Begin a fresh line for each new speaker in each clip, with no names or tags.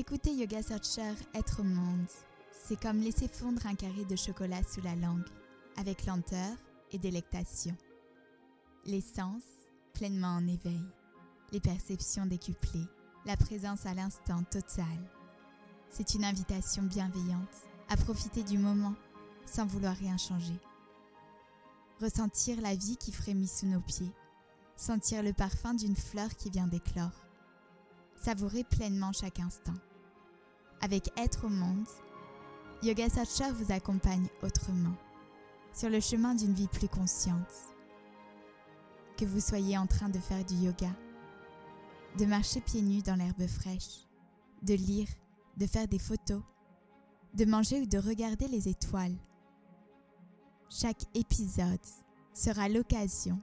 Écouter Yoga Searcher être au monde, c'est comme laisser fondre un carré de chocolat sous la langue, avec lenteur et délectation. Les sens pleinement en éveil, les perceptions décuplées, la présence à l'instant total. C'est une invitation bienveillante à profiter du moment sans vouloir rien changer. Ressentir la vie qui frémit sous nos pieds, sentir le parfum d'une fleur qui vient d'éclore. Savourer pleinement chaque instant. Avec Être au monde, Yoga Satcha vous accompagne autrement, sur le chemin d'une vie plus consciente. Que vous soyez en train de faire du yoga, de marcher pieds nus dans l'herbe fraîche, de lire, de faire des photos, de manger ou de regarder les étoiles. Chaque épisode sera l'occasion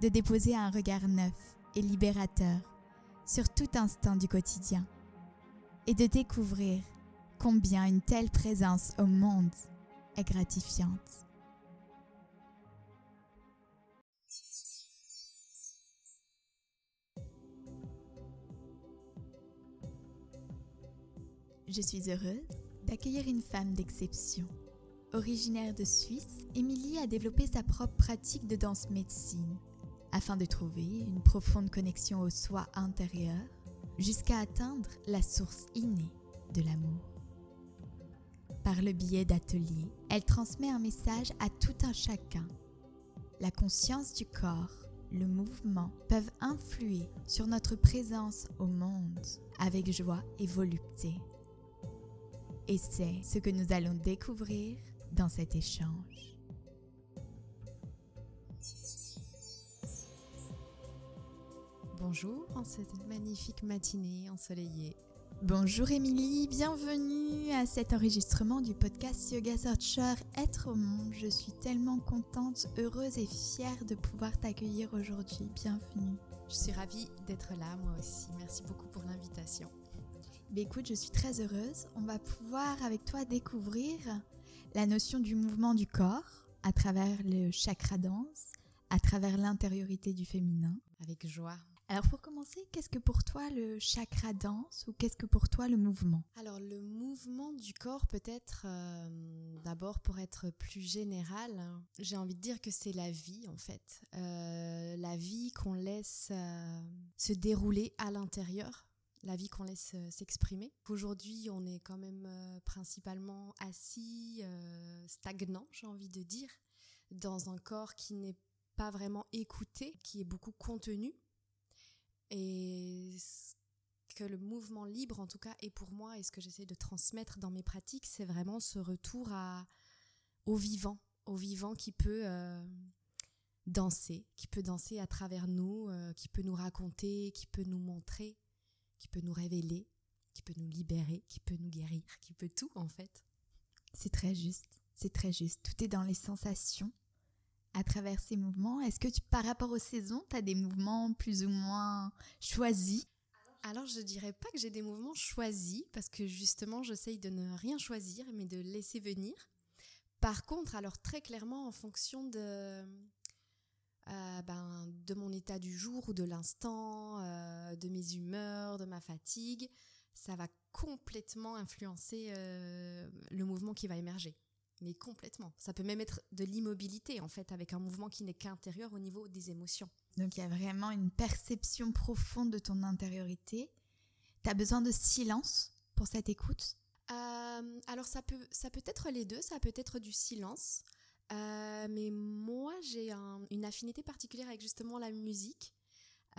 de déposer un regard neuf et libérateur sur tout instant du quotidien et de découvrir combien une telle présence au monde est gratifiante. Je suis heureuse d'accueillir une femme d'exception. Originaire de Suisse, Émilie a développé sa propre pratique de danse médecine afin de trouver une profonde connexion au soi intérieur jusqu'à atteindre la source innée de l'amour. Par le biais d'ateliers, elle transmet un message à tout un chacun. La conscience du corps, le mouvement peuvent influer sur notre présence au monde avec joie et volupté. Et c'est ce que nous allons découvrir dans cet échange.
Bonjour en cette magnifique matinée ensoleillée.
Bonjour Émilie, bienvenue à cet enregistrement du podcast Yoga Searcher Être au monde. Je suis tellement contente, heureuse et fière de pouvoir t'accueillir aujourd'hui. Bienvenue.
Je suis ravie d'être là moi aussi. Merci beaucoup pour l'invitation.
Ben écoute, je suis très heureuse. On va pouvoir avec toi découvrir la notion du mouvement du corps à travers le chakra danse, à travers l'intériorité du féminin.
Avec joie.
Alors pour commencer, qu'est-ce que pour toi le chakra danse ou qu'est-ce que pour toi le mouvement?
Alors le mouvement du corps peut-être euh, d'abord pour être plus général, j'ai envie de dire que c'est la vie en fait. Euh, la vie qu'on laisse euh, se dérouler à l'intérieur la vie qu'on laisse s'exprimer. Aujourd'hui, on est quand même principalement assis, stagnant, j'ai envie de dire, dans un corps qui n'est pas vraiment écouté, qui est beaucoup contenu. Et que le mouvement libre, en tout cas, est pour moi, et ce que j'essaie de transmettre dans mes pratiques, c'est vraiment ce retour à, au vivant, au vivant qui peut euh, danser, qui peut danser à travers nous, euh, qui peut nous raconter, qui peut nous montrer, qui peut nous révéler, qui peut nous libérer, qui peut nous guérir, qui peut tout en fait.
C'est très juste, c'est très juste. Tout est dans les sensations à travers ces mouvements? Est-ce que tu, par rapport aux saisons, tu as des mouvements plus ou moins choisis?
Alors je dirais pas que j'ai des mouvements choisis parce que justement j'essaye de ne rien choisir mais de laisser venir. Par contre, alors très clairement en fonction de euh, ben, de mon état du jour ou de l'instant, euh, de mes humeurs, de ma fatigue, ça va complètement influencer euh, le mouvement qui va émerger mais complètement. Ça peut même être de l'immobilité, en fait, avec un mouvement qui n'est qu'intérieur au niveau des émotions.
Donc il y a vraiment une perception profonde de ton intériorité. Tu as besoin de silence pour cette écoute?
Euh, Alors ça peut, ça peut être les deux, ça peut être du silence. Euh, mais moi, j'ai une affinité particulière avec justement la musique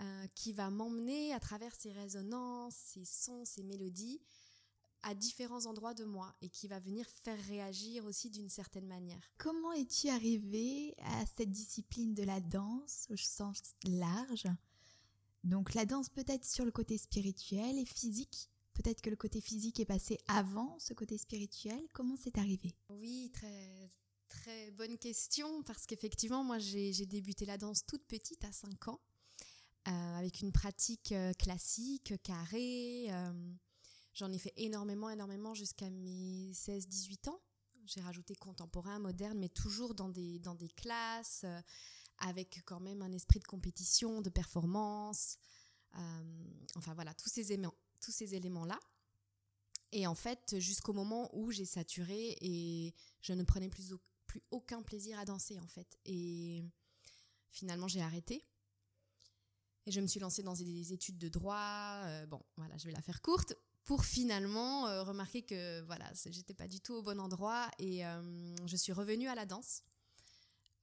euh, qui va m'emmener à travers ces résonances, ces sons, ces mélodies à différents endroits de moi et qui va venir faire réagir aussi d'une certaine manière.
Comment es-tu arrivé à cette discipline de la danse au sens large? Donc la danse peut-être sur le côté spirituel et physique Peut-être que le côté physique est passé avant ce côté spirituel. Comment c'est arrivé?
Oui, très très bonne question parce qu'effectivement moi j'ai débuté la danse toute petite à 5 ans euh, avec une pratique euh, classique, carrée. Euh, J'en ai fait énormément, énormément jusqu'à mes 16-18 ans. J'ai rajouté contemporain, moderne, mais toujours dans des, dans des classes, euh, avec quand même un esprit de compétition, de performance. Euh, enfin voilà, tous ces, éléments, tous ces éléments-là. Et en fait, jusqu'au moment où j'ai saturé et je ne prenais plus, aucun plaisir à danser, en fait. Et finalement, j'ai arrêté. Et je me suis lancée dans des études de droit. Euh, bon, voilà, je vais la faire courte pour finalement euh, remarquer que voilà, j'étais pas du tout au bon endroit et euh, je suis revenue à la danse.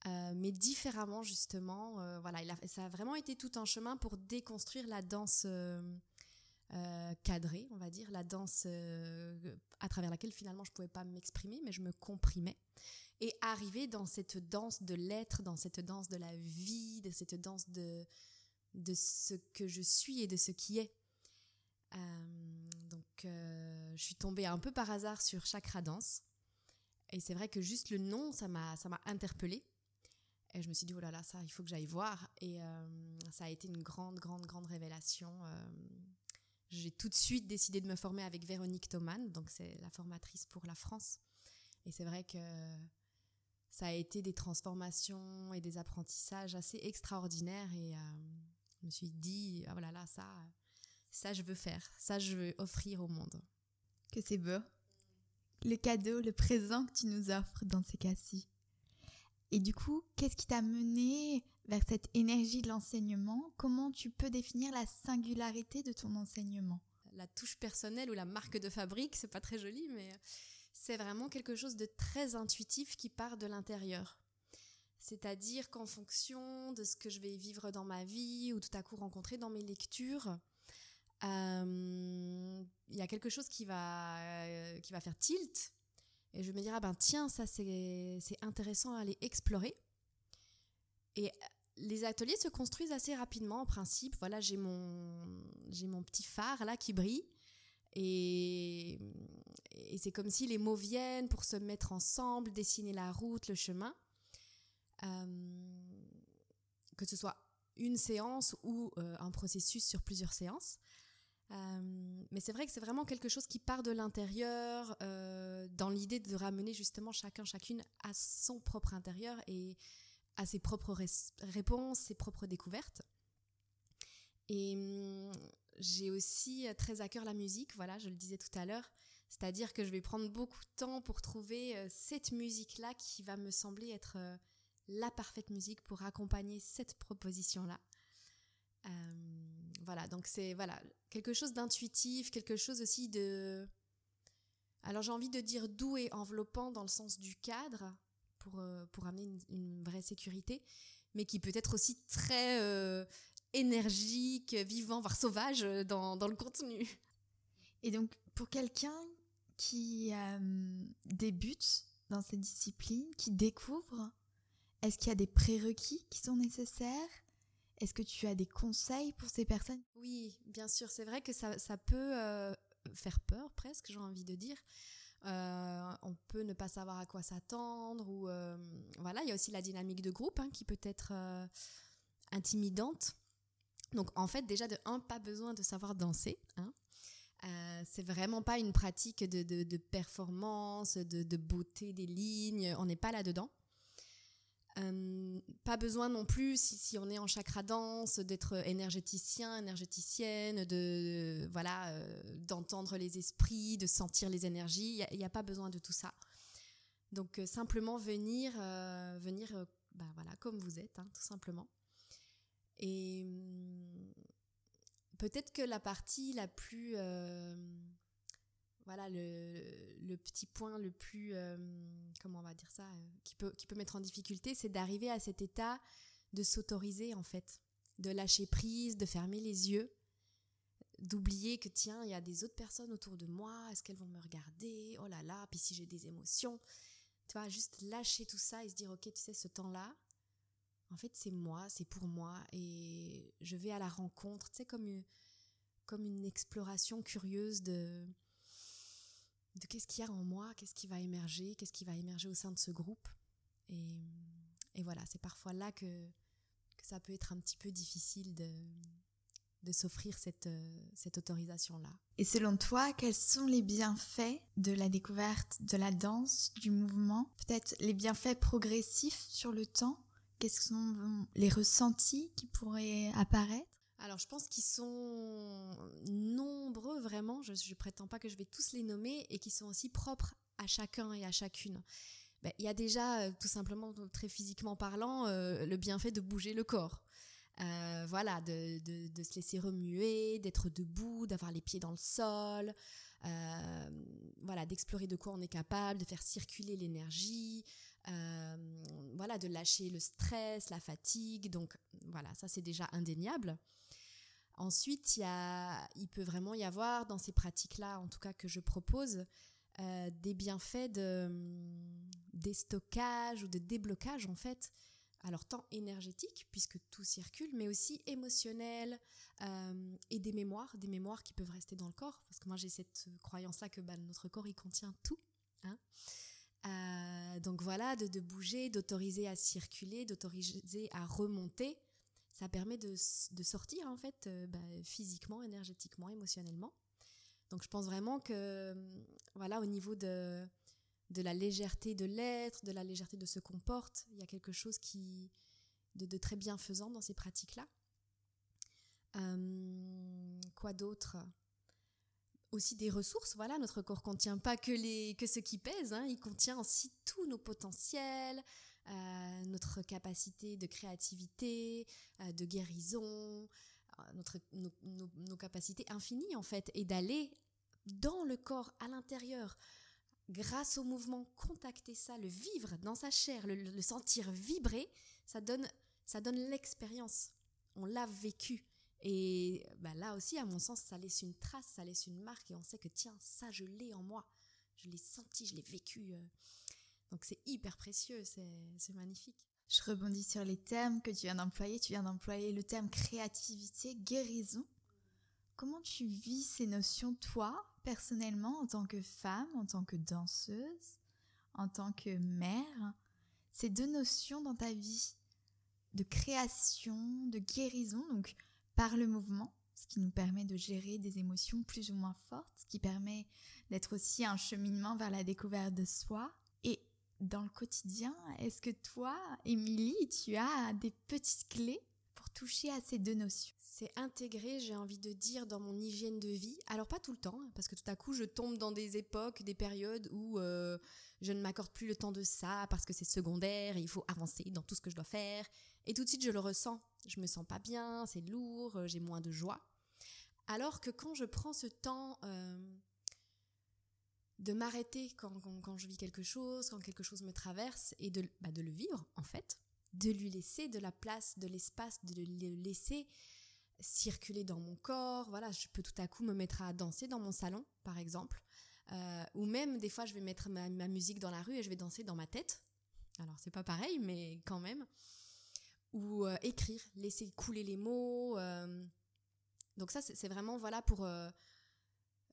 mais différemment justement, voilà, ça a vraiment été tout un chemin pour déconstruire la danse cadrée, on va dire, la danse à travers laquelle finalement je pouvais pas m'exprimer, mais je me comprimais et arriver dans cette danse de l'être, dans cette danse de la vie, de cette danse de de ce que je suis et de ce qui est. Euh, euh, je suis tombée un peu par hasard sur Chakra Danse. Et c'est vrai que juste le nom, ça m'a, ça m'a interpellée. Et je me suis dit, oh là là, ça, il faut que j'aille voir. Et euh, ça a été une grande, grande, grande révélation. j'ai tout de suite décidé de me former avec Véronique Thoman, donc c'est la formatrice pour la France. Et c'est vrai que ça a été des transformations et des apprentissages assez extraordinaires. Et je me suis dit, ah voilà, là, ça, ça je veux faire, ça je veux offrir au monde.
Que c'est beau. Le cadeau, le présent que tu nous offres dans ces cas-ci. Et du coup, qu'est-ce qui t'a mené vers cette énergie de l'enseignement? Comment tu peux définir la singularité de ton enseignement?
La touche personnelle ou la marque de fabrique, c'est pas très joli, mais c'est vraiment quelque chose de très intuitif qui part de l'intérieur. C'est-à-dire qu'en fonction de ce que je vais vivre dans ma vie ou tout à coup rencontrer dans mes lectures, il y a quelque chose qui va, euh, qui va faire tilt. Et je me dire, ah ben tiens, ça c'est intéressant à aller explorer. Et les ateliers se construisent assez rapidement en principe. Voilà, j'ai mon, mon petit phare là qui brille. Et, c'est comme si les mots viennent pour se mettre ensemble, dessiner la route, le chemin. Euh, que ce soit une séance ou euh, un processus sur plusieurs séances. Euh, mais c'est vrai que c'est vraiment quelque chose qui part de l'intérieur, dans l'idée de ramener justement chacun, chacune à son propre intérieur et à ses propres réponses, ses propres découvertes. Et hum, j'ai aussi très à cœur la musique, voilà, je le disais tout à l'heure. C'est-à-dire que je vais prendre beaucoup de temps pour trouver cette musique-là qui va me sembler être la parfaite musique pour accompagner cette proposition-là. Euh, voilà, donc c'est voilà quelque chose d'intuitif, quelque chose aussi de. Alors j'ai envie de dire doux et enveloppant dans le sens du cadre pour euh, pour amener une, vraie sécurité, mais qui peut être aussi très euh, énergique, vivant, voire sauvage dans, dans le contenu.
Et donc pour quelqu'un qui débute dans cette discipline, qui découvre, est-ce qu'il y a des prérequis qui sont nécessaires? Est-ce que tu as des conseils pour ces personnes?
Oui, bien sûr. C'est vrai que ça, peut euh, faire peur presque, j'ai envie de dire. Euh, on peut ne pas savoir à quoi s'attendre ou euh, voilà. Il y a aussi la dynamique de groupe hein, qui peut être intimidante. Donc en fait, déjà de un, pas besoin de savoir danser. Hein. c'est vraiment pas une pratique de, performance, de, beauté des lignes. On n'est pas là-dedans. Euh, pas besoin non plus, si, on est en chakra danse, d'être énergéticien, énergéticienne, de voilà, euh, d'entendre les esprits, de sentir les énergies. Il n'y a, pas besoin de tout ça. Donc euh, simplement venir, venir, bah, voilà, comme vous êtes, hein, tout simplement. Et hum, peut-être que la partie la plus voilà le, petit point le plus euh, comment on va dire ça euh, qui peut qui peut mettre en difficulté c'est d'arriver à cet état de s'autoriser en fait de lâcher prise de fermer les yeux d'oublier que tiens il y a des autres personnes autour de moi est-ce qu'elles vont me regarder? Oh là là puis si j'ai des émotions. Tu vois juste lâcher tout ça et se dire ok tu sais ce temps là en fait c'est moi c'est pour moi et je vais à la rencontre. Tu sais comme comme une exploration curieuse de de qu'est-ce qu'il y a en moi, qu'est-ce qui va émerger, qu'est-ce qui va émerger au sein de ce groupe. Et, voilà, c'est parfois là que, ça peut être un petit peu difficile de, de s'offrir cette, cette autorisation-là.
Et selon toi, quels sont les bienfaits de la découverte de la danse, du mouvement? Peut-être les bienfaits progressifs sur le temps? Quels sont les ressentis qui pourraient apparaître?
Alors je pense qu'ils sont nombreux vraiment, je ne prétends pas que je vais tous les nommer, et qui sont aussi propres à chacun et à chacune. Ben, il y a déjà, euh, tout simplement, très physiquement parlant, euh, le bienfait de bouger le corps. Euh, voilà, de, se laisser remuer, d'être debout, d'avoir les pieds dans le sol, voilà, d'explorer de quoi on est capable, de faire circuler l'énergie, voilà, de lâcher le stress, la fatigue. Donc voilà, ça c'est déjà indéniable. Ensuite, il, y a, il peut vraiment y avoir dans ces pratiques-là, en tout cas que je propose, des bienfaits de déstockage ou de déblocage en fait. Alors tant énergétique puisque tout circule, mais aussi émotionnel euh, et des mémoires, des mémoires qui peuvent rester dans le corps. Parce que moi j'ai cette croyance-là que bah, notre corps il contient tout. Hein. Euh, donc voilà, de, bouger, d'autoriser à circuler, d'autoriser à remonter, ça permet de, sortir en fait euh, bah, physiquement, énergétiquement, émotionnellement. Donc je pense vraiment que voilà au niveau de de la légèreté de l'être, de la légèreté de ce qu'on porte. Il y a quelque chose qui de, très bienfaisant dans ces pratiques-là. Euh, quoi d'autre? Aussi des ressources. Voilà, notre corps contient pas que les que ce qui pèse. Hein. il contient aussi tous nos potentiels, euh, notre capacité de créativité, euh, de guérison, notre nos, capacités infinies en fait, et d'aller dans le corps, à l'intérieur, grâce au mouvement, contacter ça, le vivre dans sa chair, le, sentir vibrer, ça donne, ça donne l'expérience. On l'a vécu. Et bah, là aussi, à mon sens, ça laisse une trace, ça laisse une marque et on sait que tiens, ça, je l'ai en moi. Je l'ai senti, je l'ai vécu. Euh. Donc c'est hyper précieux, c'est magnifique.
Je rebondis sur les termes que tu viens d'employer. Tu viens d'employer le terme créativité, guérison. Comment tu vis ces notions, toi, personnellement, en tant que femme, en tant que danseuse, en tant que mère, ces deux notions dans ta vie de création, de guérison, donc par le mouvement, ce qui nous permet de gérer des émotions plus ou moins fortes, ce qui permet d'être aussi un cheminement vers la découverte de soi. Dans le quotidien, est-ce que toi, Émilie, tu as des petites clés pour toucher à ces deux notions?
C'est intégré, j'ai envie de dire, dans mon hygiène de vie. Alors pas tout le temps, hein, parce que tout à coup, je tombe dans des époques, des périodes où euh, je ne m'accorde plus le temps de ça, parce que c'est secondaire, et il faut avancer dans tout ce que je dois faire. Et tout de suite, je le ressens. Je me sens pas bien, c'est lourd, euh, j'ai moins de joie. Alors que quand je prends ce temps euh, de m'arrêter quand, je vis quelque chose, quand quelque chose me traverse, et de, bah, de le vivre, en fait, de lui laisser de la place, de l'espace, de le laisser circuler dans mon corps. Voilà, je peux tout à coup me mettre à danser dans mon salon, par exemple. Euh, ou même des fois, je vais mettre ma, musique dans la rue et je vais danser dans ma tête. Alors, c'est pas pareil, mais quand même. Ou euh, écrire, laisser couler les mots. Euh. Donc ça, c'est vraiment voilà pour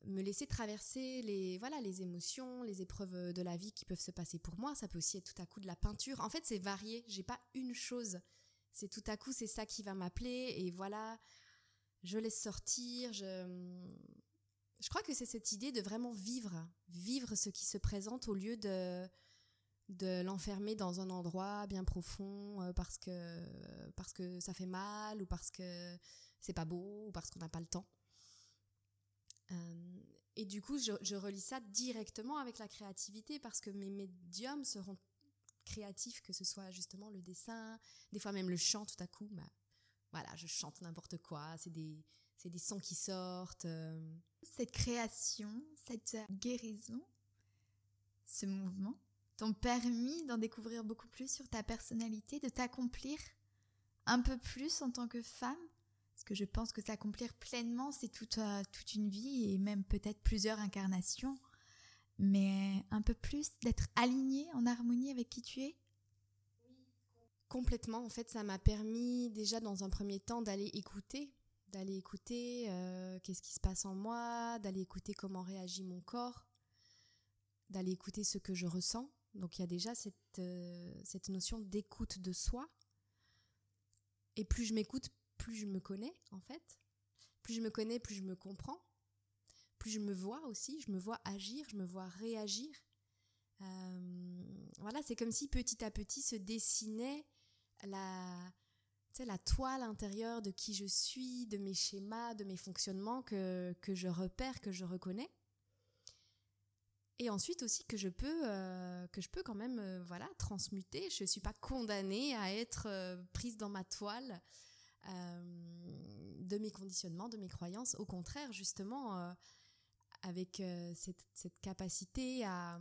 me laisser traverser les voilà les émotions, les épreuves de la vie qui peuvent se passer pour moi. Ça peut aussi être tout à coup de la peinture. En fait, c'est varié. J'ai pas une chose c'est tout à coup, c'est ça qui va m'appeler et voilà, je laisse sortir. Je, je crois que c'est cette idée de vraiment vivre, vivre ce qui se présente au lieu de de l'enfermer dans un endroit bien profond euh, parce que parce que ça fait mal ou parce que c'est pas beau ou parce qu'on n'a pas le temps. Euh, et du coup, je, je relis ça directement avec la créativité parce que mes médiums seront créatif, que ce soit justement le dessin, des fois même le chant tout à coup. Bah, voilà, je chante n'importe quoi, c'est des, des sons qui sortent. Euh.
Cette création, cette guérison, ce mouvement t'ont permis d'en découvrir beaucoup plus sur ta personnalité, de t'accomplir un peu plus en tant que femme? Parce que je pense que s'accomplir pleinement, c'est toute, euh, toute une vie et même peut-être plusieurs incarnations mais un peu plus d'être aligné en harmonie avec qui tu es
Complètement, en fait, ça m'a permis déjà dans un premier temps d'aller écouter, d'aller écouter euh, qu'est-ce qui se passe en moi, d'aller écouter comment réagit mon corps, d'aller écouter ce que je ressens. Donc il y a déjà cette, euh, cette notion d'écoute de soi. Et plus je m'écoute, plus je me connais, en fait. Plus je me connais, plus je me comprends plus je me vois aussi, je me vois agir, je me vois réagir. Euh, voilà, c'est comme si petit à petit se dessinait la, la toile intérieure de qui je suis, de mes schémas, de mes fonctionnements que, je repère, que je reconnais. Et ensuite aussi que je peux, euh, que je peux quand même euh, voilà, transmuter. Je ne suis pas condamnée à être prise dans ma toile de mes conditionnements, de mes croyances. Au contraire, justement, avec cette, cette, capacité à,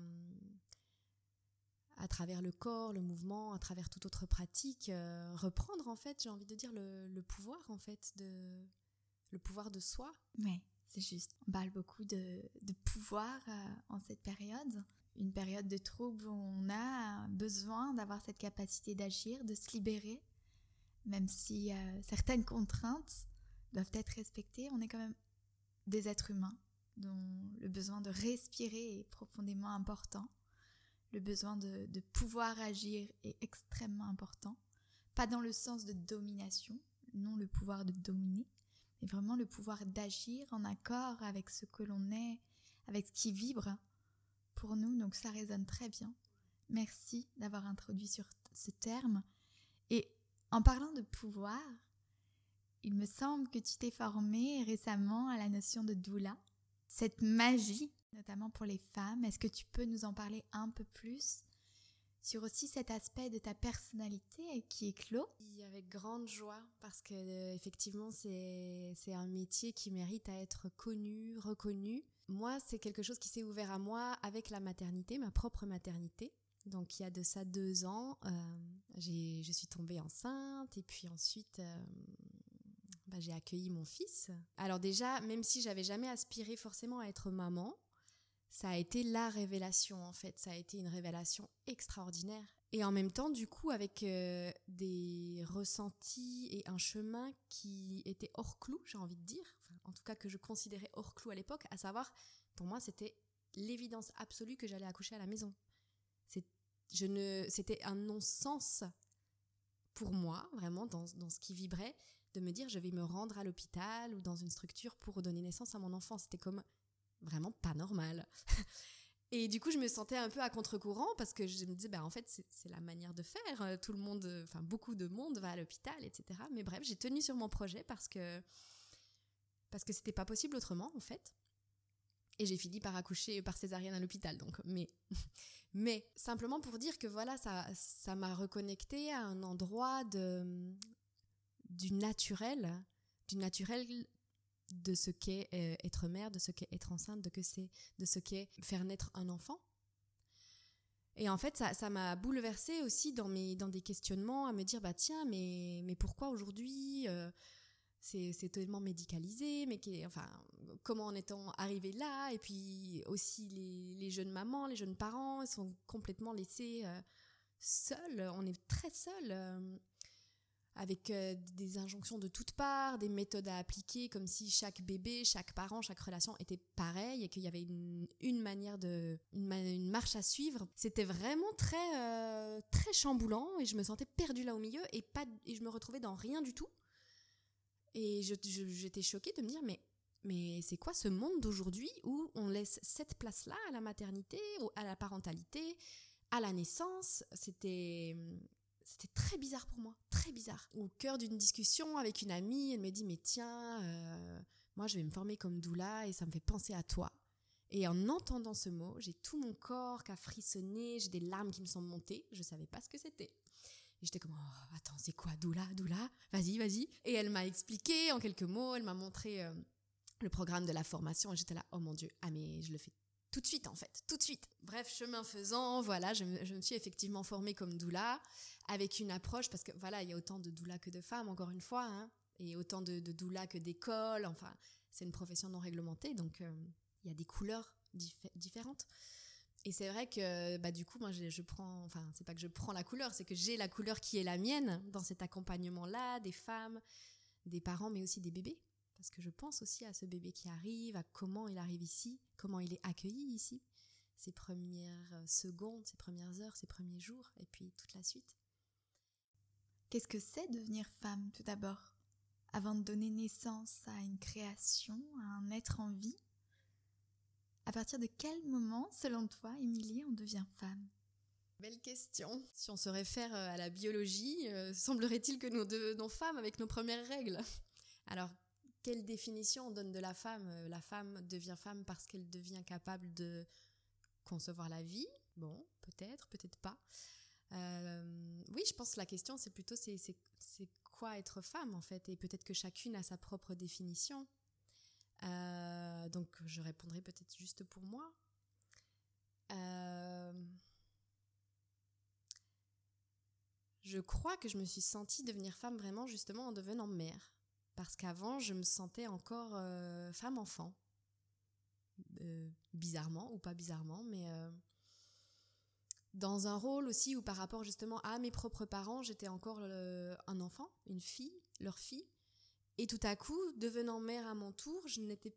à travers le corps, le mouvement, à travers toute autre pratique, reprendre en fait, j'ai envie de dire, le, le, pouvoir en fait, de, le pouvoir de soi.
Oui. C'est juste, on parle beaucoup de, pouvoir euh, en cette période, une période de trouble où on a besoin d'avoir cette capacité d'agir, de se libérer, même si euh, certaines contraintes doivent être respectées, on est quand même des êtres humains dont le besoin de respirer est profondément important. Le besoin de, de pouvoir agir est extrêmement important. Pas dans le sens de domination, non le pouvoir de dominer, mais vraiment le pouvoir d'agir en accord avec ce que l'on est, avec ce qui vibre pour nous. Donc ça résonne très bien. Merci d'avoir introduit sur ce terme. Et en parlant de pouvoir, il me semble que tu t'es formé récemment à la notion de doula, cette magie, notamment pour les femmes. Est-ce que tu peux nous en parler un peu plus sur aussi cet aspect de ta personnalité qui clos?
Avec grande joie parce que euh, effectivement c'est un métier qui mérite à être connu, reconnu. Moi, c'est quelque chose qui s'est ouvert à moi avec la maternité, ma propre maternité. Donc il y a de ça deux ans, euh, je suis tombée enceinte et puis ensuite euh, bah, j'ai accueilli mon fils. Alors déjà, même si j'avais jamais aspiré forcément à être maman, ça a été la révélation en fait, ça a été une révélation extraordinaire. Et en même temps, du coup, avec euh, des ressentis et un chemin qui était hors clou, j'ai envie de dire, en tout cas que je considérais hors clou à l'époque, à savoir, pour moi, c'était l'évidence absolue que j'allais accoucher à la maison. Je ne, c'était un non-sens pour moi, vraiment, dans, dans ce qui vibrait, de me dire je vais me rendre à l'hôpital ou dans une structure pour donner naissance à mon enfant. C'était comme vraiment pas normal. Et du coup, je me sentais un peu à contre-courant parce que je me disais, bah, en fait, c'est la manière de faire. Tout le monde, enfin, beaucoup de monde va à l'hôpital, etc. Mais bref, j'ai tenu sur mon projet parce que, parce que c'était pas possible autrement, en fait. Et j'ai fini par accoucher par césarienne à l'hôpital, donc. Mais, mais simplement pour dire que voilà, ça, ça m'a reconnecté à un endroit de, du naturel, du naturel de ce qu'est euh, être mère, de ce qu'est être enceinte, de, que c'est, de ce qu'est faire naître un enfant. Et en fait, ça, m'a bouleversée aussi dans, mes, dans des questionnements, à me dire, bah tiens, mais, mais pourquoi aujourd'hui euh, c'est, tellement médicalisé, mais enfin, comment en est-on arrivé là Et puis aussi les, jeunes mamans, les jeunes parents, ils sont complètement laissés euh, seuls, on est très seuls avec euh, des injonctions de toutes parts, des méthodes à appliquer, comme si chaque bébé, chaque parent, chaque relation était pareil et qu'il y avait une, manière de, une, marche à suivre. C'était vraiment très, euh, très chamboulant et je me sentais perdue là au milieu et pas, et je me retrouvais dans rien du tout. Et j'étais choquée de me dire, mais mais c'est quoi ce monde d'aujourd'hui où on laisse cette place-là à la maternité, à la parentalité, à la naissance? C'était c'était très bizarre pour moi, très bizarre. Au cœur d'une discussion avec une amie, elle me dit mais tiens, euh, moi je vais me former comme doula et ça me fait penser à toi. Et en entendant ce mot, j'ai tout mon corps qui a frissonné, j'ai des larmes qui me sont montées, je savais pas ce que c'était. Et j'étais comme, oh, attends, c'est quoi, doula, doula? Vas-y, vas-y. Et elle m'a expliqué en quelques mots, elle m'a montré euh, le programme de la formation et j'étais là, oh mon Dieu, ah mais je le fais tout de suite en fait, tout de suite. Bref, chemin faisant, voilà, je me, suis effectivement formée comme doula avec une approche parce que voilà, il y a autant de doula que de femmes encore une fois, hein, et autant de, de doula que d'écoles. Enfin, c'est une profession non réglementée, donc euh, il y a des couleurs différentes. Et c'est vrai que bah du coup moi je, je prends enfin c'est pas que je prends la couleur c'est que j'ai la couleur qui est la mienne dans cet accompagnement là des femmes des parents mais aussi des bébés parce que je pense aussi à ce bébé qui arrive, à comment il arrive ici, comment il est accueilli ici, ses premières euh, secondes, ses premières heures, ses premiers jours, et puis toute la suite.
Qu'est-ce que c'est devenir femme tout d'abord? Avant de donner naissance à une création, à un être en vie À partir de quel moment, selon toi, Émilie, on devient femme?
Belle question. Si on se réfère euh, à la biologie, euh, semblerait-il que nous devenons femmes avec nos premières règles Alors, quelle définition on donne de la femme? La femme devient femme parce qu'elle devient capable de concevoir la vie? Bon, peut-être, peut-être pas. Euh, oui, je pense que la question, c'est plutôt c'est, quoi être femme en fait, et peut-être que chacune a sa propre définition. Euh, donc, je répondrai peut-être juste pour moi. Euh, je crois que je me suis sentie devenir femme vraiment justement en devenant mère, parce qu'avant, je me sentais encore femme-enfant, bizarrement ou pas bizarrement, mais dans un rôle aussi où par rapport justement à mes propres parents, j'étais encore euh, un enfant, une fille, leur fille. Et tout à coup, devenant mère à mon tour, je n'étais...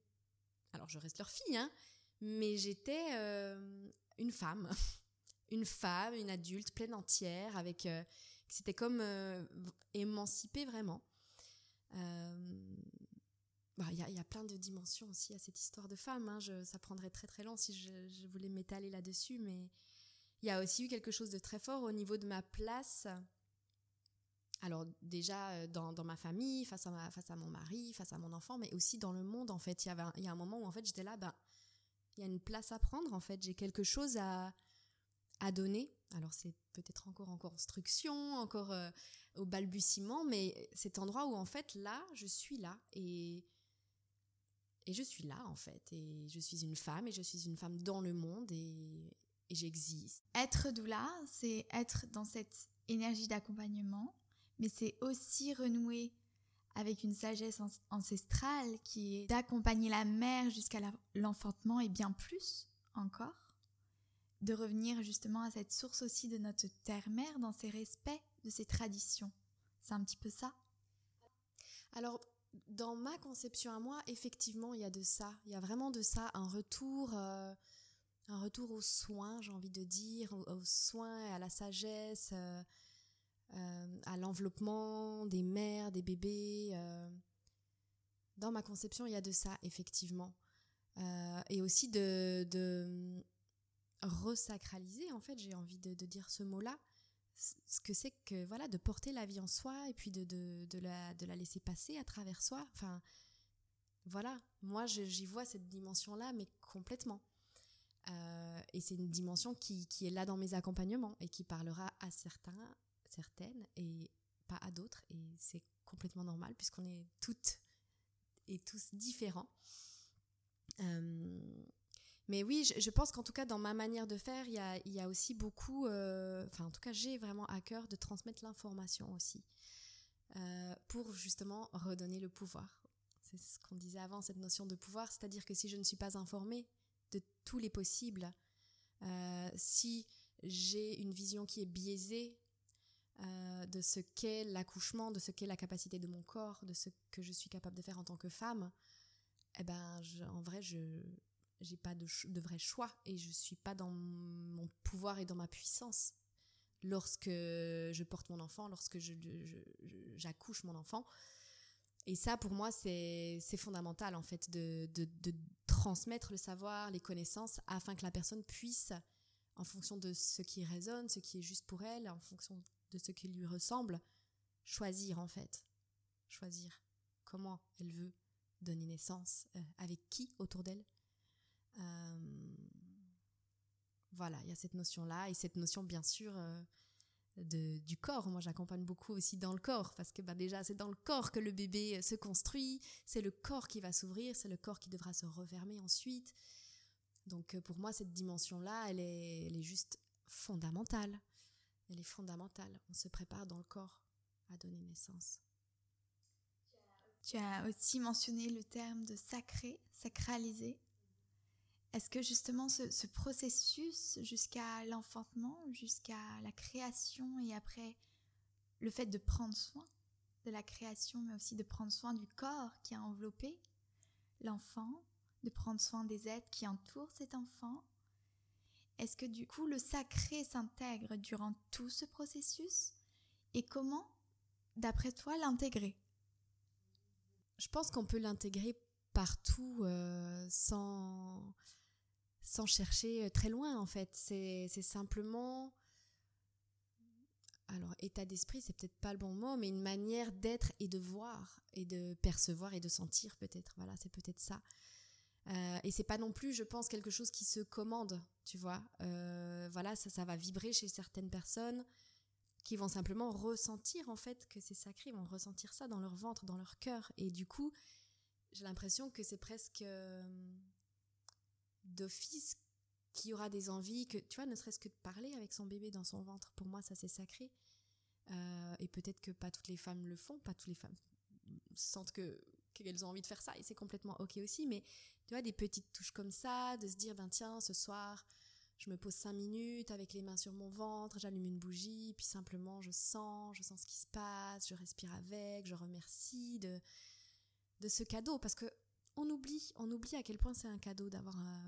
Alors je reste leur fille, hein, mais j'étais euh, une femme. une femme, une adulte pleine entière, avec... Euh, c'était comme émancipée vraiment. Bah, il y, a, plein de dimensions aussi à cette histoire de femme. Hein. ça prendrait très très long si je, je voulais m'étaler là-dessus, mais il y a aussi eu quelque chose de très fort au niveau de ma place. Alors déjà euh, dans, ma famille, face à, mon mari, face à mon enfant, mais aussi dans le monde en fait. Il y, avait il y a un moment où en fait j'étais là, ben, il y a une place à prendre en fait. J'ai quelque chose à, à donner. Alors c'est peut-être encore en construction, encore euh, au balbutiement, mais cet endroit où en fait là, je suis là et et je suis là en fait et je suis une femme et je suis une femme dans le monde et, et j'existe.
Être doula, c'est être dans cette énergie d'accompagnement, mais c'est aussi renouer avec une sagesse ancestrale qui est d'accompagner la mère jusqu'à l'enfantement et bien plus encore. De revenir justement à cette source aussi de notre terre-mère dans ses respects de ses traditions. C'est un petit peu ça
Alors, dans ma conception à moi, effectivement, il y a de ça. Il y a vraiment de ça, un retour. Euh, un retour aux soins, j'ai envie de dire, aux, soins, à la sagesse, euh, à l'enveloppement des mères, des bébés. Euh. Dans ma conception, il y a de ça, effectivement. et aussi de, de resacraliser, en fait, j'ai envie de, dire ce mot-là, ce que c'est que, voilà, de porter la vie en soi et puis de, la, laisser passer à travers soi. Enfin, voilà, moi, j'y vois cette dimension-là, mais complètement. Euh, et c'est une dimension qui, est là dans mes accompagnements et qui parlera à certains, certaines et pas à d'autres. Et c'est complètement normal puisqu'on est toutes et tous différents. Euh, mais oui, je, pense qu'en tout cas, dans ma manière de faire, il y a, aussi beaucoup, euh, enfin en tout cas, j'ai vraiment à cœur de transmettre l'information aussi, pour justement redonner le pouvoir. C'est ce qu'on disait avant, cette notion de pouvoir, c'est-à-dire que si je ne suis pas informée, de tous les possibles. Euh, si j'ai une vision qui est biaisée euh, de ce qu'est l'accouchement, de ce qu'est la capacité de mon corps, de ce que je suis capable de faire en tant que femme, eh ben, en vrai, je n'ai pas de, de, vrai choix et je suis pas dans mon pouvoir et dans ma puissance lorsque je porte mon enfant, lorsque j'accouche mon enfant. Et ça, pour moi, c'est fondamental, en fait, de, de, transmettre le savoir, les connaissances, afin que la personne puisse, en fonction de ce qui résonne, ce qui est juste pour elle, en fonction de ce qui lui ressemble, choisir, en fait. Choisir comment elle veut donner naissance, euh, avec qui autour d'elle. Euh, voilà, il y a cette notion-là, et cette notion, bien sûr, euh, du corps. Moi, j'accompagne beaucoup aussi dans le corps parce que bah, déjà, c'est dans le corps que le bébé se construit, c'est le corps qui va s'ouvrir, c'est le corps qui devra se refermer ensuite. Donc, pour moi, cette dimension-là, elle est juste fondamentale. Elle est fondamentale. On se prépare dans le corps à donner naissance.
Tu as aussi mentionné le terme de sacré, sacralisé. Est-ce que justement ce, processus jusqu'à l'enfantement, jusqu'à la création et après le fait de prendre soin de la création, mais aussi de prendre soin du corps qui a enveloppé l'enfant, de prendre soin des êtres qui entourent cet enfant, est-ce que du coup le sacré s'intègre durant tout ce processus? Et comment, d'après toi, l'intégrer?
Je pense qu'on peut l'intégrer partout euh, sans sans chercher euh, très loin en fait. C'est simplement alors état d'esprit, c'est peut-être pas le bon mot, mais une manière d'être et de voir et de percevoir et de sentir peut-être. Voilà, c'est peut-être ça. Euh, et c'est pas non plus, je pense, quelque chose qui se commande, tu vois. Euh, voilà, ça, ça va vibrer chez certaines personnes qui vont simplement ressentir en fait que c'est sacré, vont ressentir ça dans leur ventre, dans leur cœur. Et du coup, j'ai l'impression que c'est presque euh, d'office qui aura des envies, que tu vois, ne serait-ce que de parler avec son bébé dans son ventre, pour moi, ça c'est sacré. Et peut-être que pas toutes les femmes le font, pas toutes les femmes sentent que qu'elles ont envie de faire ça, et c'est complètement ok aussi. Mais tu vois, des petites touches comme ça, de se dire, ben tiens, ce soir, je me pose cinq minutes avec les mains sur mon ventre, j'allume une bougie, puis simplement je sens, je sens ce qui se passe, je respire avec, je remercie de de ce cadeau, parce que on oublie, on oublie à quel point c'est un cadeau d'avoir un,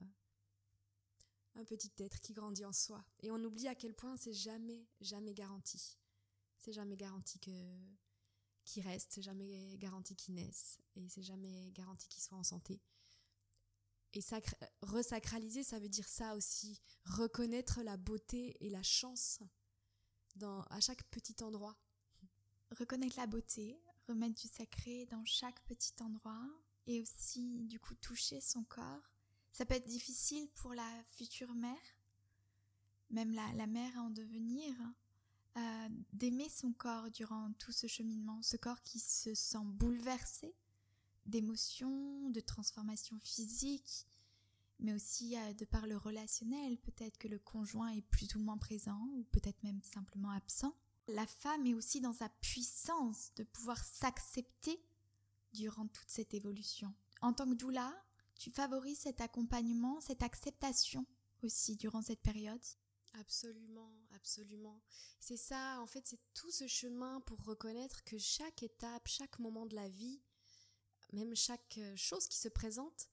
un petit être qui grandit en soi. Et on oublie à quel point c'est jamais, jamais garanti. C'est jamais garanti que qu'il reste, c'est jamais garanti qu'il naisse, et c'est jamais garanti qu'il soit en santé. Et resacraliser, ça veut dire ça aussi, reconnaître la beauté et la chance dans, à chaque petit endroit.
Reconnaître la beauté, remettre du sacré dans chaque petit endroit, et aussi du coup toucher son corps ça peut être difficile pour la future mère, même la, mère en devenir, euh, d'aimer son corps durant tout ce cheminement, ce corps qui se sent bouleversé d'émotions, de transformations physiques, mais aussi euh, de par le relationnel, peut-être que le conjoint est plus ou moins présent, ou peut-être même simplement absent. La femme est aussi dans sa puissance de pouvoir s'accepter durant toute cette évolution. En tant que doula, tu favorises cet accompagnement, cette acceptation aussi durant cette période?
Absolument, absolument. C'est ça, en fait, c'est tout ce chemin pour reconnaître que chaque étape, chaque moment de la vie, même chaque euh, chose qui se présente,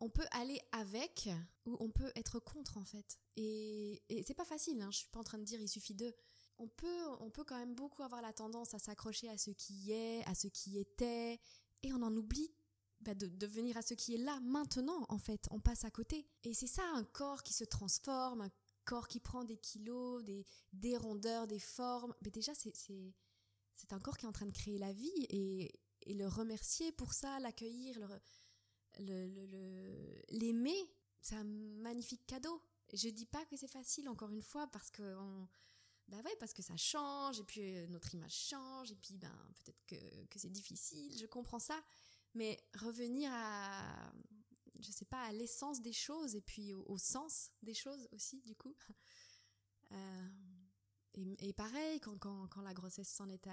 on peut aller avec ou on peut être contre en fait. Et, et c'est pas facile, hein, je suis pas en train de dire il suffit de. On peut, on peut quand même beaucoup avoir la tendance à s'accrocher à ce qui est, à ce qui était, et on en oublie bah, de, venir à ce qui est là maintenant en fait. On passe à côté. Et c'est ça un corps qui se transforme un corps qui prend des kilos des, des rondeurs des formes. Mais déjà c'est un corps qui est en train de créer la vie et, le remercier pour ça l'accueillir le l'aimer. C'est un magnifique cadeau. Je dis pas que c'est facile encore une fois parce que bah ouais, parce que ça change, et puis euh, notre image change, et puis ben peut-être que, que c'est difficile, je comprends ça. Mais revenir à, je sais pas, à l'essence des choses et puis au, sens des choses aussi, du coup. Euh, et, pareil, quand, quand, quand la grossesse s'en est,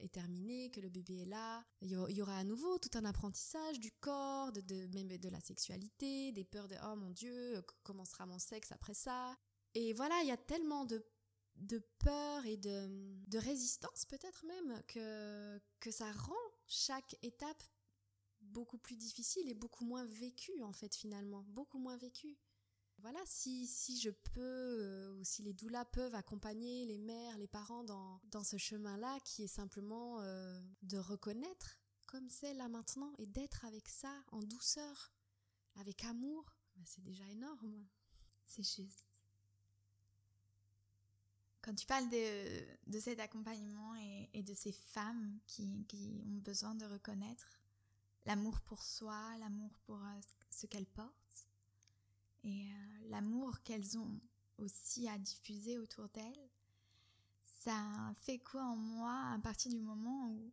est, terminée, que le bébé est là, il y aura à nouveau tout un apprentissage du corps, de, de, même de la sexualité, des peurs de oh mon Dieu, comment sera mon sexe après ça. Et voilà, il y a tellement de de peur et de, de résistance peut-être même que, que ça rend chaque étape beaucoup plus difficile et beaucoup moins vécu en fait finalement, beaucoup moins vécu. Voilà, si, si je peux, euh, ou si les doulas peuvent accompagner les mères, les parents dans, dans ce chemin-là, qui est simplement euh, de reconnaître comme c'est là maintenant et d'être avec ça en douceur, avec amour, bah, c'est déjà énorme.
C'est juste. Quand tu parles de, de cet accompagnement et, et, de ces femmes qui, qui ont besoin de reconnaître, l'amour pour soi, l'amour pour euh, ce qu'elles portent et euh, l'amour qu'elles ont aussi à diffuser autour d'elles, ça fait quoi en moi à partir du moment où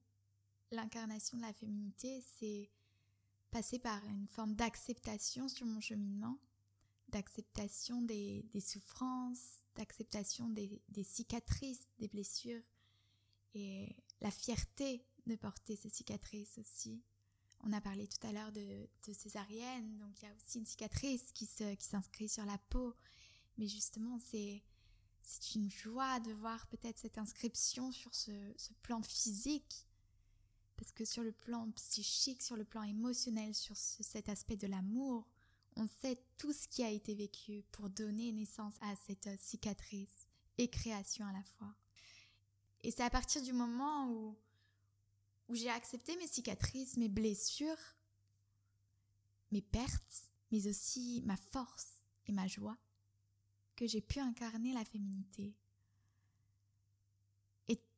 l'incarnation de la féminité, c'est passer par une forme d'acceptation sur mon cheminement, d'acceptation des, souffrances, d'acceptation des, des cicatrices, des blessures, et la fierté de porter ces cicatrices aussi, on a parlé tout à l'heure de, césarienne, donc il y a aussi une cicatrice qui s'inscrit sur la peau. Mais justement, c'est c'est une joie de voir peut-être cette inscription sur ce, plan physique, parce que sur le plan psychique, sur le plan émotionnel, sur cet aspect de l'amour, on sait tout ce qui a été vécu pour donner naissance à cette cicatrice et création à la fois. Et c'est à partir du moment où où j'ai accepté mes cicatrices, mes blessures, mes pertes, mais aussi ma force et ma joie, que j'ai pu incarner la féminité.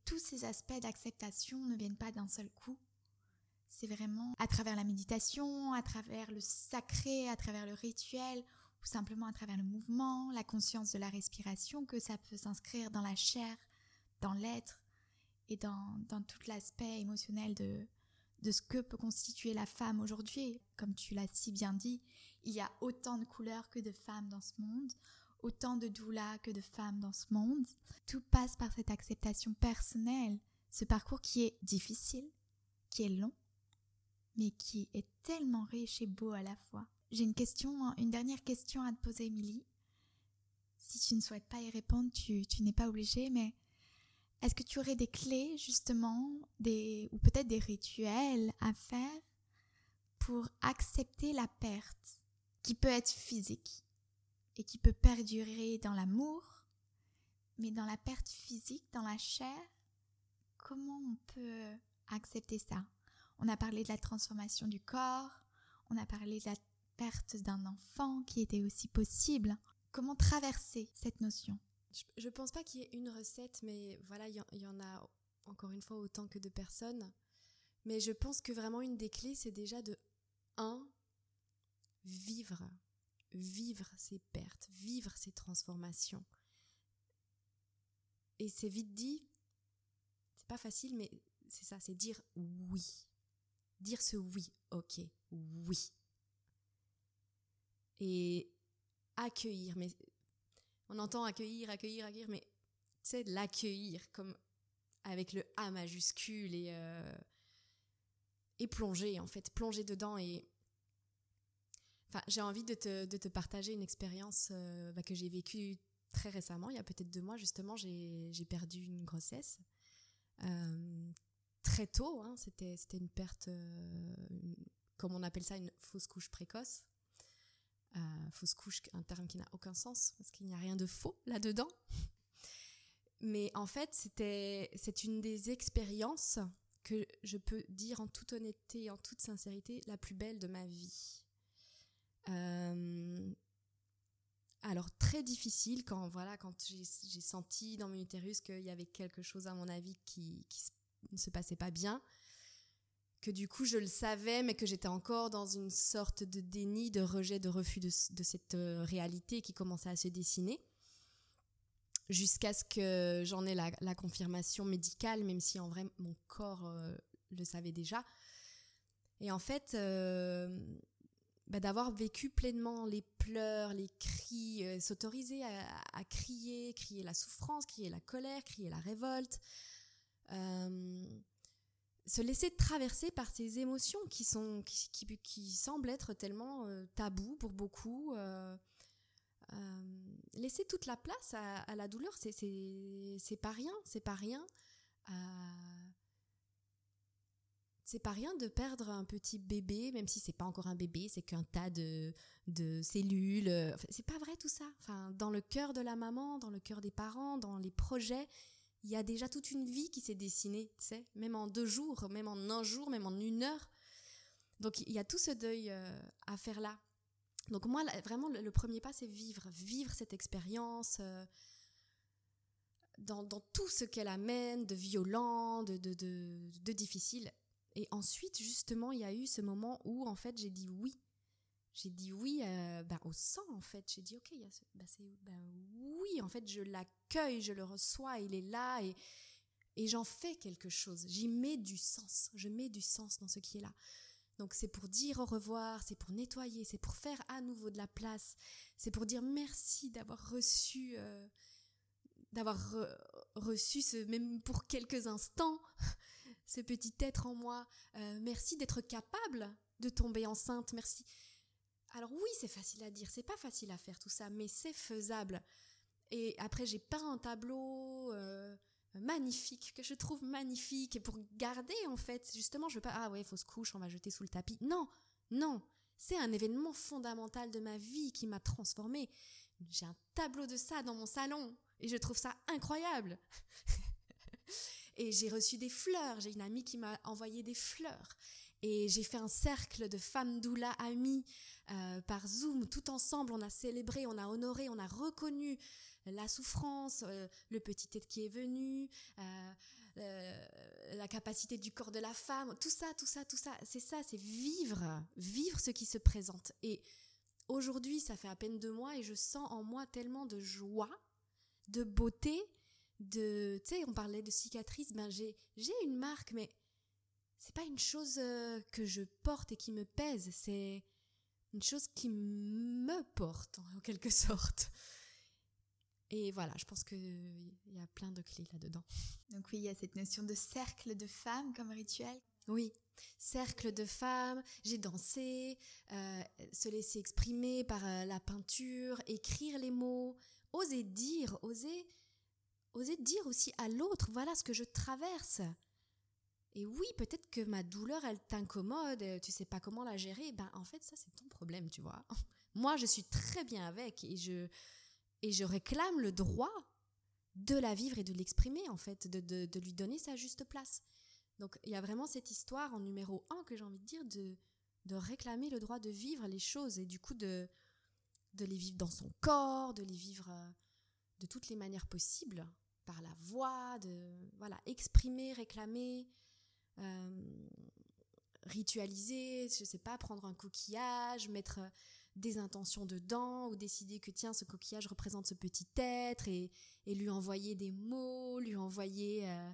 tous ces aspects d'acceptation ne viennent pas d'un seul coup. C'est vraiment à travers la méditation, à travers le sacré, à travers le rituel, ou simplement à travers le mouvement, la conscience de la respiration, que ça peut s'inscrire dans la chair, dans l'être et dans, dans tout l'aspect émotionnel de, de ce que peut constituer la femme aujourd'hui. Comme tu l'as si bien dit, il y a autant de couleurs que de femmes dans ce monde, autant de doulas que de femmes dans ce monde. Tout passe par cette acceptation personnelle, ce parcours qui est difficile, qui est long, mais qui est tellement riche et beau à la fois. J'ai une question, une dernière question à te poser, Émilie. Si tu ne souhaites pas y répondre, tu, tu n'es pas obligée, mais est-ce que tu aurais des clés justement, des, ou peut-être des rituels à faire pour accepter la perte qui peut être physique et qui peut perdurer dans l'amour, mais dans la perte physique, dans la chair, comment on peut accepter ça? On a parlé de la transformation du corps, on a parlé de la perte d'un enfant qui était aussi possible. Comment traverser cette notion?
Je, ne pense pas qu'il y ait une recette, mais voilà, il y, en a encore une fois autant que de personnes. Mais je pense que vraiment une des clés, c'est déjà de un vivre, vivre ces pertes, vivre ces transformations. Et c'est vite dit, c'est pas facile, mais c'est ça, c'est dire oui. Dire ce oui, ok, oui. Et accueillir, on entend accueillir, accueillir, accueillir, mais c'est l'accueillir comme avec le A majuscule et, euh, et plonger en fait, plonger dedans et j'ai envie de te, partager une expérience euh, bah, que j'ai vécue très récemment, il y a peut-être deux mois justement, j'ai perdu une grossesse euh, très tôt, hein. c'était une perte, comme on appelle ça, une fausse couche précoce fausse couche, un terme qui n'a aucun sens parce qu'il n'y a rien de faux là-dedans. Mais en fait, c'était, c'est une des expériences que je peux dire en toute honnêteté, en toute sincérité, la plus belle de ma vie. Euh, alors très difficile quand voilà quand j'ai senti dans mon utérus qu'il y avait quelque chose à mon avis qui ne se passait pas bien que du coup je le savais, mais que j'étais encore dans une sorte de déni, de rejet, de refus de, cette euh, réalité qui commençait à se dessiner, jusqu'à ce que j'en ai la, confirmation médicale, même si en vrai mon corps euh, le savait déjà. Et en fait, euh, bah, d'avoir vécu pleinement les pleurs, les cris, s'autoriser à, crier, crier la souffrance, crier la colère, crier la révolte se laisser traverser par ces émotions qui sont qui, qui, semblent être tellement euh, tabous pour beaucoup euh, euh, laisser toute la place à, la douleur c'est c'est pas rien c'est pas rien c'est pas rien de perdre un petit bébé même si c'est pas encore un bébé c'est qu'un tas de, de cellules c'est pas vrai tout ça. Enfin dans le cœur de la maman dans le cœur des parents dans les projets il y a déjà toute une vie qui s'est dessinée, tu sais, même en deux jours, même en un jour, même en une heure. Donc il y a tout ce deuil euh, à faire là. Donc moi, vraiment, le, premier pas, c'est vivre, vivre cette expérience euh, dans, tout ce qu'elle amène de violent, de, de, de difficile. Et ensuite, justement, il y a eu ce moment où, en fait, j'ai dit oui j'ai dit oui euh, bah, au sang en fait. J'ai dit ok, y a bah, bah, oui en fait je l'accueille, je le reçois, il est là et, et j'en fais quelque chose. J'y mets du sens, je mets du sens dans ce qui est là. Donc c'est pour dire au revoir, c'est pour nettoyer, c'est pour faire à nouveau de la place, c'est pour dire merci d'avoir reçu, euh, d'avoir reçu ce, même pour quelques instants, ce petit être en moi. Euh, merci d'être capable de tomber enceinte, merci alors oui, c'est facile à dire, c'est pas facile à faire tout ça, mais c'est faisable. Et après, j'ai peint un tableau euh, magnifique, que je trouve magnifique, et pour garder, en fait, justement, je veux pas, ah ouais, fausse couche, on va jeter sous le tapis. Non, non, c'est un événement fondamental de ma vie qui m'a transformée. J'ai un tableau de ça dans mon salon, et je trouve ça incroyable. et j'ai reçu des fleurs, j'ai une amie qui m'a envoyé des fleurs. Et j'ai fait un cercle de femmes doula amies euh, par Zoom. Tout ensemble, on a célébré, on a honoré, on a reconnu la souffrance, euh, le petit être qui est venu, euh, la capacité du corps de la femme, tout ça, tout ça, tout ça. C'est ça, c'est vivre, vivre ce qui se présente. Et aujourd'hui, ça fait à peine deux mois et je sens en moi tellement de joie, de beauté, de, tu sais, on parlait de cicatrices, ben j'ai, j'ai une marque, mais c'est pas une chose que je porte et qui me pèse, c'est une chose qui me porte en quelque sorte. Et voilà, je pense qu'il y a plein de clés là-dedans.
Donc oui, il y a cette notion de cercle de femmes comme rituel.
Oui, cercle de femmes, j'ai dansé, euh, se laisser exprimer par euh, la peinture, écrire les mots, oser dire, oser, oser dire aussi à l'autre, voilà ce que je traverse. Et oui, peut-être que ma douleur, elle t'incommode, euh, tu sais pas comment la gérer. Ben, en fait, ça, c'est ton problème, tu vois. Moi, je suis très bien avec et je, et je réclame le droit de la vivre et de l'exprimer, en fait, de, de, lui donner sa juste place. Donc, il y a vraiment cette histoire en numéro un que j'ai envie de dire de, de réclamer le droit de vivre les choses et du coup de, de les vivre dans son corps, de les vivre euh, de toutes les manières possibles, par la voix, de voilà, exprimer, réclamer, ritualiser, je sais pas, prendre un coquillage, mettre euh, des intentions dedans ou décider que tiens ce coquillage représente ce petit être et, et lui envoyer des mots, lui envoyer euh,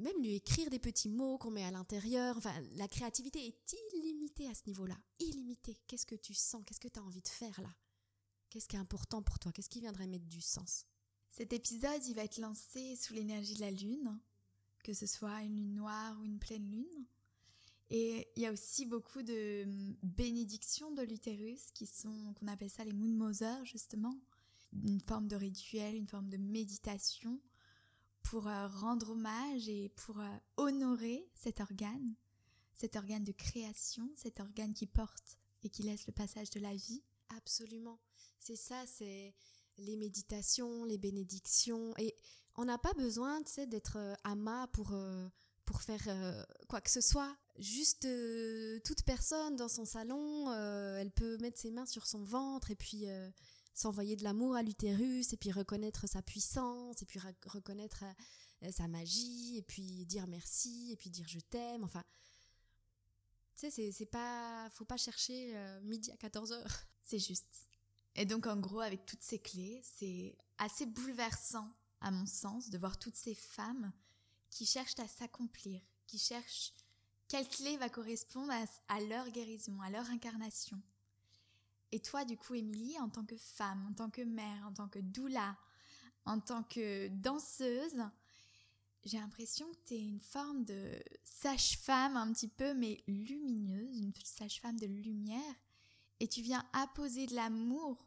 même lui écrire des petits mots qu'on met à l'intérieur. Enfin, la créativité est illimitée à ce niveau-là, illimitée. Qu'est-ce que tu sens? Qu'est-ce que tu as envie de faire là? Qu'est-ce qui est important pour toi? Qu'est-ce qui viendrait mettre du sens?
Cet épisode, il va être lancé sous l'énergie de la lune que ce soit une lune noire ou une pleine lune. Et il y a aussi beaucoup de hum, bénédictions de l'utérus qui sont, qu'on appelle ça les moon mother justement, une forme de rituel, une forme de méditation pour euh, rendre hommage et pour euh, honorer cet organe, cet organe de création, cet organe qui porte et qui laisse le passage de la vie.
Absolument. C'est ça, c'est les méditations, les bénédictions. Et on n'a pas besoin, d'être euh, ama pour, euh, pour faire euh, quoi que ce soit. Juste toute personne dans son salon, elle peut mettre ses mains sur son ventre et puis s'envoyer de l'amour à l'utérus et puis reconnaître sa puissance et puis reconnaître sa magie et puis dire merci et puis dire je t'aime. Enfin, tu sais, c'est pas, faut pas chercher midi à 14h.
C'est juste. Et donc, en gros, avec toutes ces clés, c'est assez bouleversant, à mon sens, de voir toutes ces femmes qui cherchent à s'accomplir, qui cherchent quelle clé va correspondre à, leur guérison, à leur incarnation. Et toi, du coup, Émilie, en tant que femme, en tant que mère, en tant que doula, en tant que danseuse, j'ai l'impression que tu es une forme de sage-femme un petit peu, mais lumineuse, une sage-femme de lumière et tu viens apposer de l'amour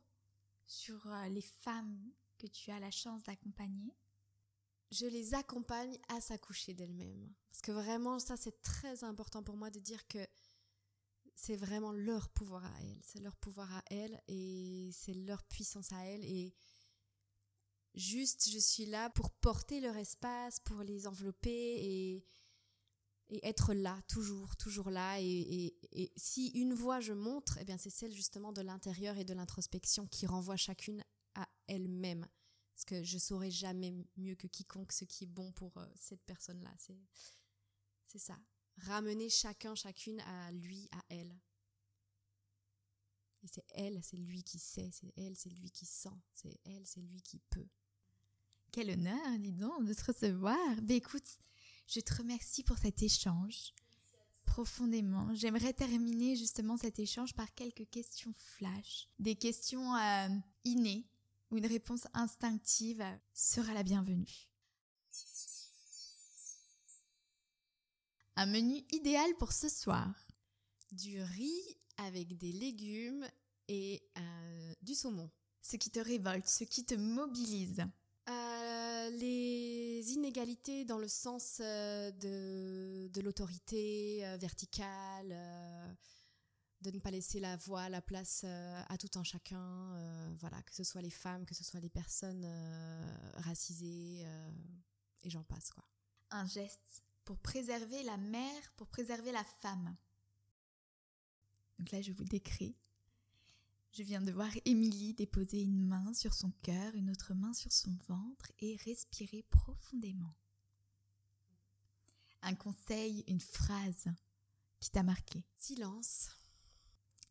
sur euh, les femmes que tu as la chance d'accompagner
Je les accompagne à s'accoucher d'elles-mêmes. Parce que vraiment, ça c'est très important pour moi de dire que c'est vraiment leur pouvoir à elles. C'est leur pouvoir à elles et c'est leur puissance à elles. Et juste, je suis là pour porter leur espace, pour les envelopper et et être là, toujours, toujours là. Et, si une voix je montre, eh bien c'est celle justement de l'intérieur et de l'introspection qui renvoie chacune elle-même. Parce que je saurais jamais mieux que quiconque ce qui est bon pour euh, cette personne-là. C'est, ça. Ramener chacun, chacune à lui, à elle. Et c'est elle, c'est lui qui sait, c'est elle, c'est lui qui sent, c'est elle, c'est lui qui peut.
Quel honneur, dis donc, de se recevoir. Ben écoute, je te remercie pour cet échange profondément. J'aimerais terminer justement cet échange par quelques questions flash, des questions euh, innées une réponse instinctive sera la bienvenue. Un menu idéal pour ce soir.
Du riz avec des légumes et euh, du saumon.
Ce qui te révolte, ce qui te mobilise.
Euh, les inégalités dans le sens euh, de, de l'autorité verticale, de ne pas laisser la voix, la place à tout un chacun, voilà, que ce soit les femmes, que ce soit les personnes racisées, et j'en passe quoi.
Un geste pour préserver la mère, pour préserver la femme. Donc là, je vous décris je viens de voir Émilie déposer une main sur son cœur, une autre main sur son ventre et respirer profondément. Un conseil, une phrase qui t'a marqué.
Silence.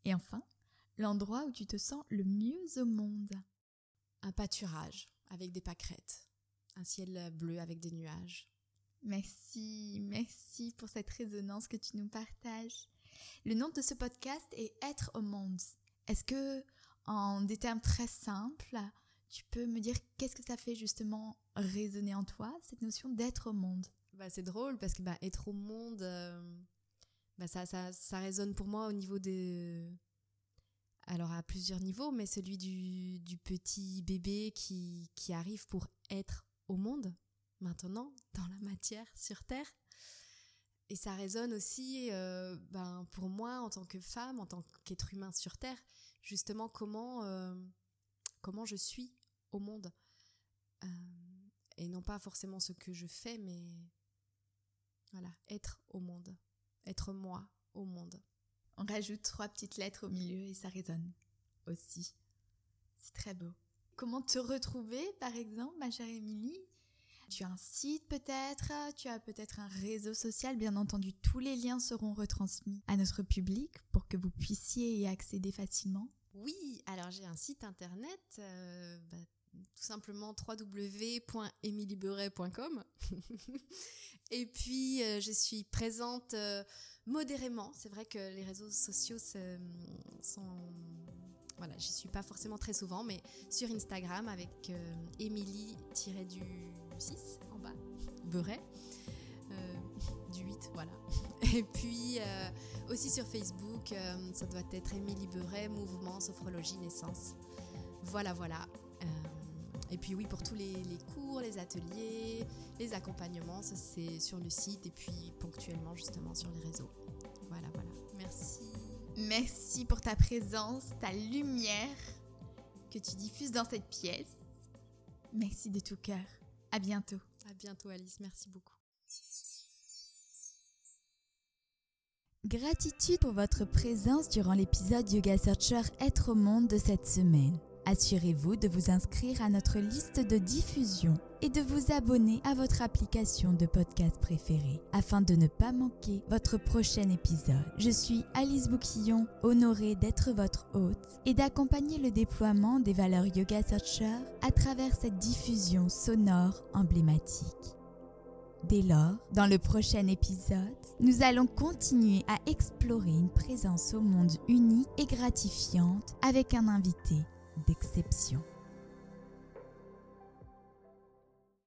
Et enfin, l'endroit où tu te sens le mieux au monde.
Un pâturage avec des pâquerettes. Un ciel bleu avec des nuages.
Merci, merci pour cette résonance que tu nous partages. Le nom de ce podcast est Être au monde. Est-ce que, en des termes très simples, tu peux me dire qu'est-ce que ça fait justement résonner en toi, cette notion d'être au monde?
Bah, C'est drôle parce que bah, être au monde, euh, bah, ça, ça, ça résonne pour moi au niveau de... Alors à plusieurs niveaux, mais celui du, du petit bébé qui, qui arrive pour être au monde, maintenant, dans la matière, sur Terre. Et ça résonne aussi euh, ben, pour moi en tant que femme, en tant qu'être humain sur Terre, justement comment, euh, comment je suis au monde. Euh, et non pas forcément ce que je fais, mais voilà, être au monde, être moi au monde.
On rajoute trois petites lettres au milieu et ça résonne aussi. C'est très beau. Comment te retrouver, par exemple, ma chère Émilie? Tu as un site peut-être, tu as peut-être un réseau social, bien entendu, tous les liens seront retransmis à notre public pour que vous puissiez y accéder facilement.
Oui, alors j'ai un site internet, euh, bah, tout simplement www.emilyberet.com. Et puis, euh, je suis présente euh, modérément. C'est vrai que les réseaux sociaux sont... Voilà, j'y suis pas forcément très souvent, mais sur Instagram avec euh, Emily-du-6 en bas, Beret, du 8, voilà. Et puis aussi sur Facebook, ça doit être Émilie Beret, Mouvement, Sophrologie, Naissance. Voilà, voilà. Et puis oui, pour tous les, cours, les ateliers, les accompagnements, ça c'est sur le site et puis ponctuellement justement sur les réseaux. Voilà, voilà. Merci.
Merci pour ta présence, ta lumière que tu diffuses dans cette pièce. Merci de tout cœur. À bientôt.
À bientôt Alice, merci beaucoup.
Gratitude pour votre présence durant l'épisode Yoga Searcher Être au monde de cette semaine. Assurez-vous de vous inscrire à notre liste de diffusion et de vous abonner à votre application de podcast préférée afin de ne pas manquer votre prochain épisode. Je suis Alice Bouquillon, honorée d'être votre hôte et d'accompagner le déploiement des valeurs Yoga Searcher à travers cette diffusion sonore emblématique. Dès lors, dans le prochain épisode, nous allons continuer à explorer une présence au monde unique et gratifiante avec un invité d'exception.